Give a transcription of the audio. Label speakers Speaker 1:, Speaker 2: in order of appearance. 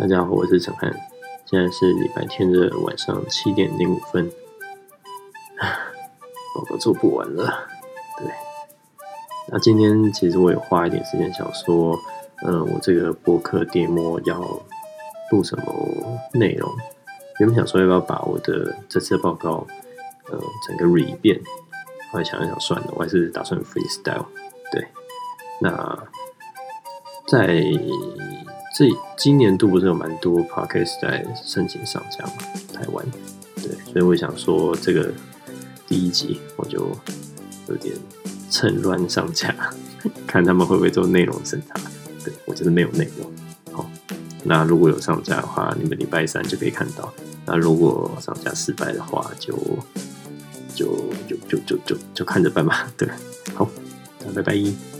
Speaker 1: 大家好，我是陈汉，现在是礼拜天的晚上七点零五分，报告做不完了。对，那今天其实我有花一点时间想说，嗯，我这个播客 demo 要录什么内容？原本想说要不要把我的这次的报告，呃，整个 re 一遍，后来想一想算了，我还是打算 freestyle。对，那在这今年度不是有蛮多 podcast 在申请上架嘛？台湾，对，所以我想说这个第一集我就有点趁乱上架，看他们会不会做内容审查。对我真的没有内容。好，那如果有上架的话，你们礼拜三就可以看到。那如果上架失败的话，就就就就就就就看着办吧。对，好，那拜拜。